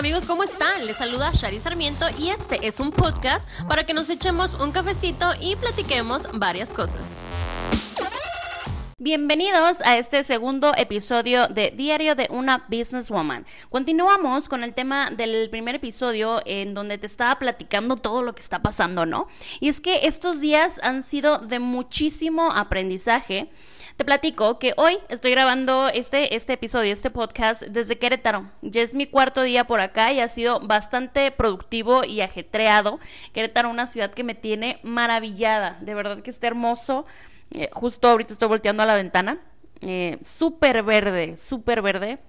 amigos, ¿cómo están? Les saluda Shari Sarmiento y este es un podcast para que nos echemos un cafecito y platiquemos varias cosas. Bienvenidos a este segundo episodio de Diario de una Businesswoman. Continuamos con el tema del primer episodio en donde te estaba platicando todo lo que está pasando, ¿no? Y es que estos días han sido de muchísimo aprendizaje te platico que hoy estoy grabando este, este episodio, este podcast desde Querétaro. Ya es mi cuarto día por acá y ha sido bastante productivo y ajetreado. Querétaro, una ciudad que me tiene maravillada. De verdad que está hermoso. Eh, justo ahorita estoy volteando a la ventana. Eh, súper verde, súper verde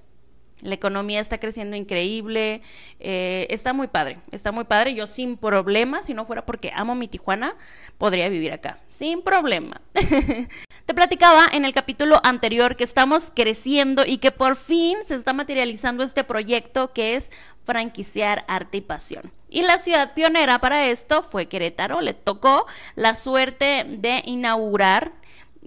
la economía está creciendo increíble, eh, está muy padre, está muy padre. Yo sin problema, si no fuera porque amo mi Tijuana, podría vivir acá, sin problema. Te platicaba en el capítulo anterior que estamos creciendo y que por fin se está materializando este proyecto que es franquiciar arte y pasión. Y la ciudad pionera para esto fue Querétaro. Le tocó la suerte de inaugurar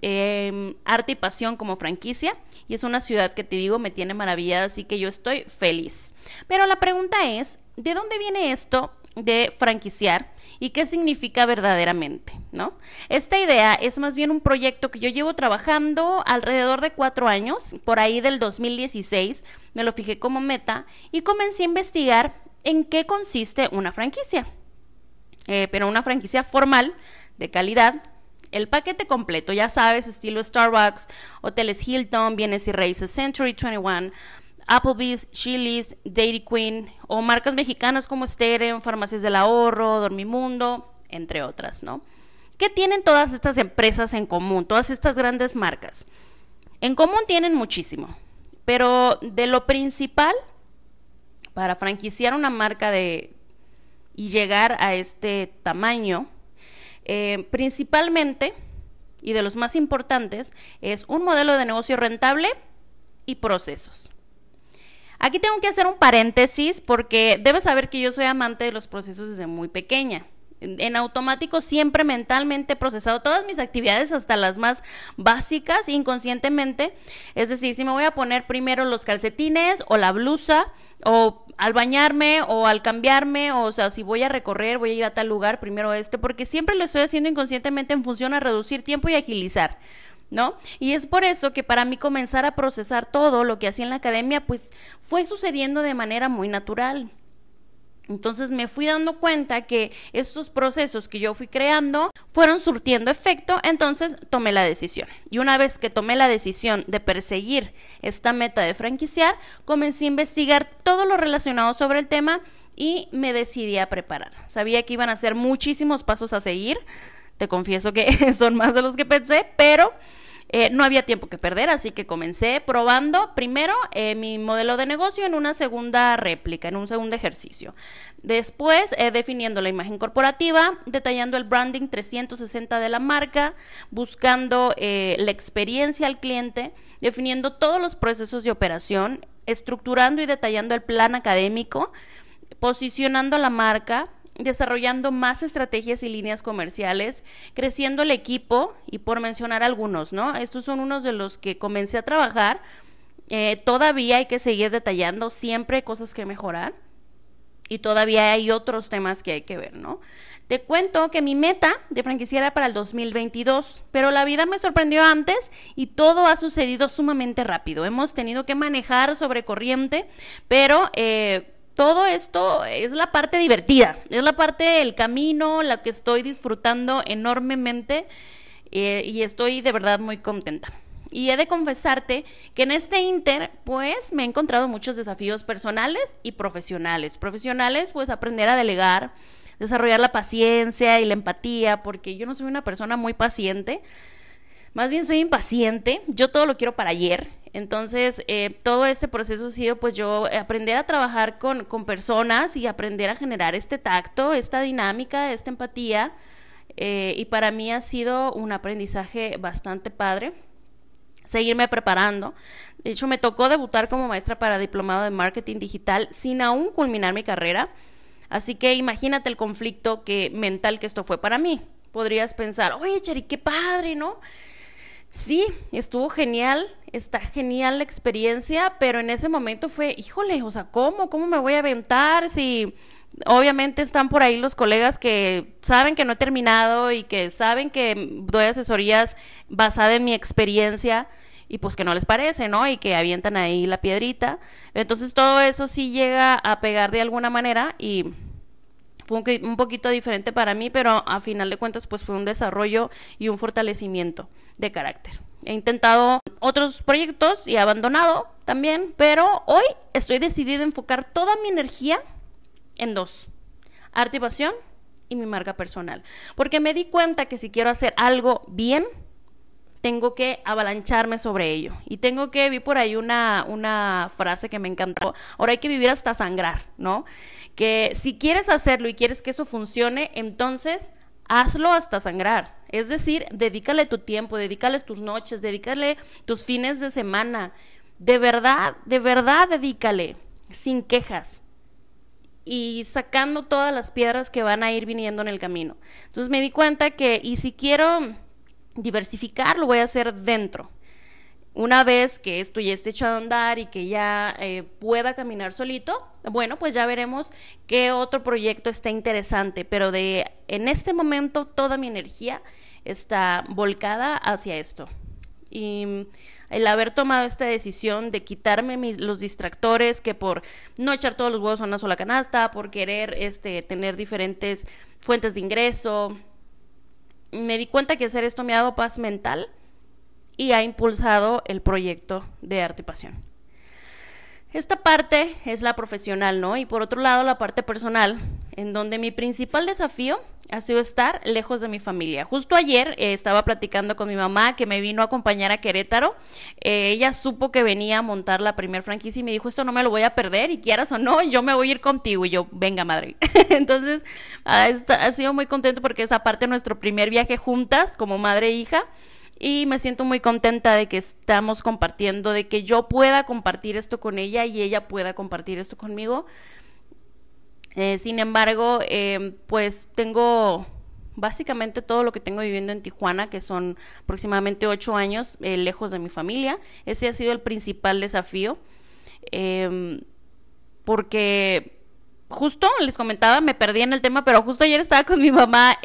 eh, arte y pasión como franquicia y es una ciudad que te digo me tiene maravillada, así que yo estoy feliz. Pero la pregunta es, ¿de dónde viene esto de franquiciar y qué significa verdaderamente, ¿no? Esta idea es más bien un proyecto que yo llevo trabajando alrededor de cuatro años, por ahí del 2016, me lo fijé como meta y comencé a investigar en qué consiste una franquicia. Eh, pero una franquicia formal, de calidad, el paquete completo, ya sabes, estilo Starbucks, hoteles Hilton, bienes y raíces Century 21, Applebee's, Chili's, Dairy Queen o marcas mexicanas como Steren, Farmacias del Ahorro, Dormimundo, entre otras, ¿no? ¿Qué tienen todas estas empresas en común, todas estas grandes marcas? En común tienen muchísimo, pero de lo principal para franquiciar una marca de y llegar a este tamaño eh, principalmente, y de los más importantes, es un modelo de negocio rentable y procesos. Aquí tengo que hacer un paréntesis porque debes saber que yo soy amante de los procesos desde muy pequeña. En, automático siempre mentalmente procesado todas mis actividades, hasta las más básicas, inconscientemente. Es decir, si me voy a poner primero los calcetines o la blusa, o al bañarme o al cambiarme, o, sea, si voy a recorrer, voy a ir a tal lugar, primero este, porque siempre lo estoy haciendo inconscientemente en función a reducir tiempo y agilizar. ¿No? Y es por eso que para mí comenzar a procesar todo lo que hacía en la academia, pues fue sucediendo de manera muy natural. Entonces me fui dando cuenta que estos procesos que yo fui creando fueron surtiendo efecto, entonces tomé la decisión. Y una vez que tomé la decisión de perseguir esta meta de franquiciar, comencé a investigar todo lo relacionado sobre el tema y me decidí a preparar. Sabía que iban a ser muchísimos pasos a seguir, te confieso que son más de los que pensé, pero eh, no había tiempo que perder, así que comencé probando primero eh, mi modelo de negocio en una segunda réplica, en un segundo ejercicio. Después, eh, definiendo la imagen corporativa, detallando el branding 360 de la marca, buscando la experiencia al cliente, definiendo todos los procesos de operación, estructurando y detallando el plan académico, posicionando la marca, desarrollando más estrategias y líneas comerciales, creciendo el equipo y por mencionar algunos, ¿no? Estos son unos de los que comencé a trabajar. Eh, todavía hay que seguir detallando, siempre hay cosas que mejorar y todavía hay otros temas que hay que ver, ¿no? Te cuento que mi meta de franquicia era para el 2022, pero la vida me sorprendió antes y todo ha sucedido sumamente rápido. Hemos tenido que manejar sobre corriente, pero eh, todo esto es la parte divertida, es la parte del camino, la que estoy disfrutando enormemente eh, y estoy de verdad muy contenta. Y he de confesarte que en este inter, pues me he encontrado muchos desafíos personales y profesionales. Profesionales, pues aprender a delegar, desarrollar la paciencia y la empatía, porque yo no soy una persona muy paciente, más bien soy impaciente, yo todo lo quiero para ayer entonces, eh, todo ese proceso ha sido pues yo aprender a trabajar con, con, personas y aprender a generar este tacto, esta dinámica, esta empatía. Eh, y para mí ha sido un aprendizaje bastante padre seguirme preparando. De hecho, me tocó debutar como maestra para diplomado de marketing digital sin aún culminar mi carrera. Así que imagínate el conflicto que, mental que esto fue para mí. Podrías pensar, oye, Cheri, qué padre, ¿no? Sí, estuvo genial, está genial la experiencia, pero en ese momento fue, híjole, o sea, ¿cómo? ¿Cómo me voy a aventar si obviamente están por ahí los colegas que saben que no he terminado y que saben que doy asesorías basadas en mi experiencia y pues que no les parece, ¿no? Y que avientan ahí la piedrita. Entonces todo eso sí llega a pegar de alguna manera y fue un, poquito diferente para mí, pero a final de cuentas pues fue un desarrollo y un fortalecimiento de carácter. He intentado otros proyectos y he abandonado también, pero hoy estoy decidida a enfocar toda mi energía en dos, arte y pasión y mi marca personal. Porque me di cuenta que si quiero hacer algo bien, tengo que avalancharme sobre ello. Y tengo que, vi por ahí una, una frase que me encantó, ahora hay que vivir hasta sangrar, ¿no? Que si quieres hacerlo y quieres que eso funcione, entonces hazlo hasta sangrar. Es decir, dedícale tu tiempo, dedícales tus noches, dedícale tus fines de semana. De verdad, de verdad dedícale, sin quejas y sacando todas las piedras que van a ir viniendo en el camino. Entonces me di cuenta que, y si quiero diversificar, lo voy a hacer dentro. Una vez que esto ya esté hecho a andar y que ya eh, pueda caminar solito, bueno, pues ya veremos qué otro proyecto está interesante, pero de en este momento toda mi energía está volcada hacia esto. Y el haber tomado esta decisión de quitarme los distractores, que por no echar todos los huevos en una sola canasta, por querer este, tener diferentes fuentes de ingreso, me di cuenta que hacer esto me ha dado paz mental y ha impulsado el proyecto de arte y pasión. Esta parte es la profesional, ¿no? Y por otro lado, la parte personal, en donde mi principal desafío ha sido estar lejos de mi familia. Justo ayer eh, estaba platicando con mi mamá que me vino a acompañar a Querétaro. Eh, ella supo que venía a montar la primer franquicia y me dijo, esto no me lo voy a perder y quieras o no, yo me voy a ir contigo. Y yo, venga madre. Entonces, ha, ha sido muy contento porque es aparte nuestro primer viaje juntas como madre e hija y me siento muy contenta de que estamos compartiendo, de que yo pueda compartir esto con ella y ella pueda compartir esto conmigo. Eh, sin embargo, eh, pues tengo básicamente todo lo que tengo viviendo en Tijuana, que son aproximadamente ocho años eh, lejos de mi familia. Ese ha sido el principal desafío, em, porque justo les comentaba, me perdí en el tema, pero justo ayer estaba con mi mamá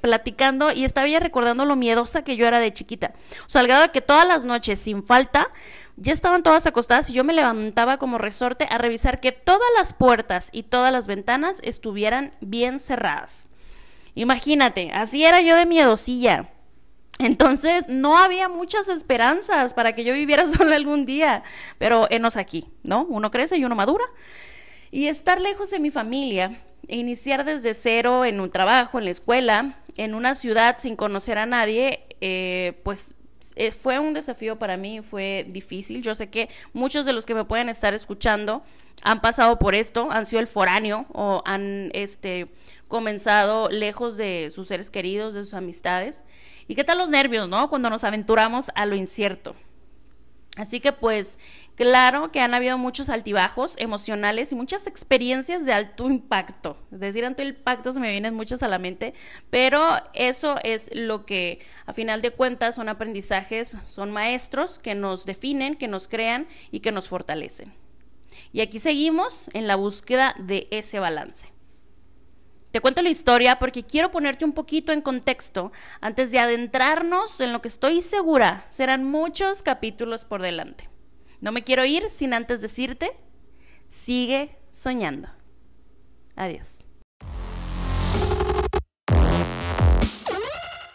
platicando y estaba ella recordando lo miedosa que yo era de chiquita. O sea, al de que todas las noches, sin falta, ya estaban todas acostadas y yo me levantaba como resorte a revisar que todas las puertas y todas las ventanas estuvieran bien cerradas. Imagínate, así era yo de miedosilla. Entonces no había muchas esperanzas para que yo viviera sola algún día, pero enos aquí, ¿no? Uno crece y uno madura. Y estar lejos de mi familia, e iniciar desde cero en un trabajo, en la escuela, en una ciudad sin conocer a nadie, eh, pues eh, fue un desafío para mí, fue difícil. Yo sé que muchos de los que me pueden estar escuchando han pasado por esto, han sido el foráneo o han este, comenzado lejos de sus seres queridos, de sus amistades. ¿Y qué tal los nervios, no? Cuando nos aventuramos a lo incierto. Así que pues claro que han habido muchos altibajos emocionales y muchas experiencias de alto impacto. Es decir, alto impacto se me vienen muchas a la mente, pero eso es lo que a final de cuentas son aprendizajes, son maestros que nos definen, que nos crean y que nos fortalecen. Y aquí seguimos en la búsqueda de ese balance. Te cuento la historia porque quiero ponerte un poquito en contexto antes de adentrarnos en lo que estoy segura serán muchos capítulos por delante. No me quiero ir sin antes decirte, sigue soñando. Adiós.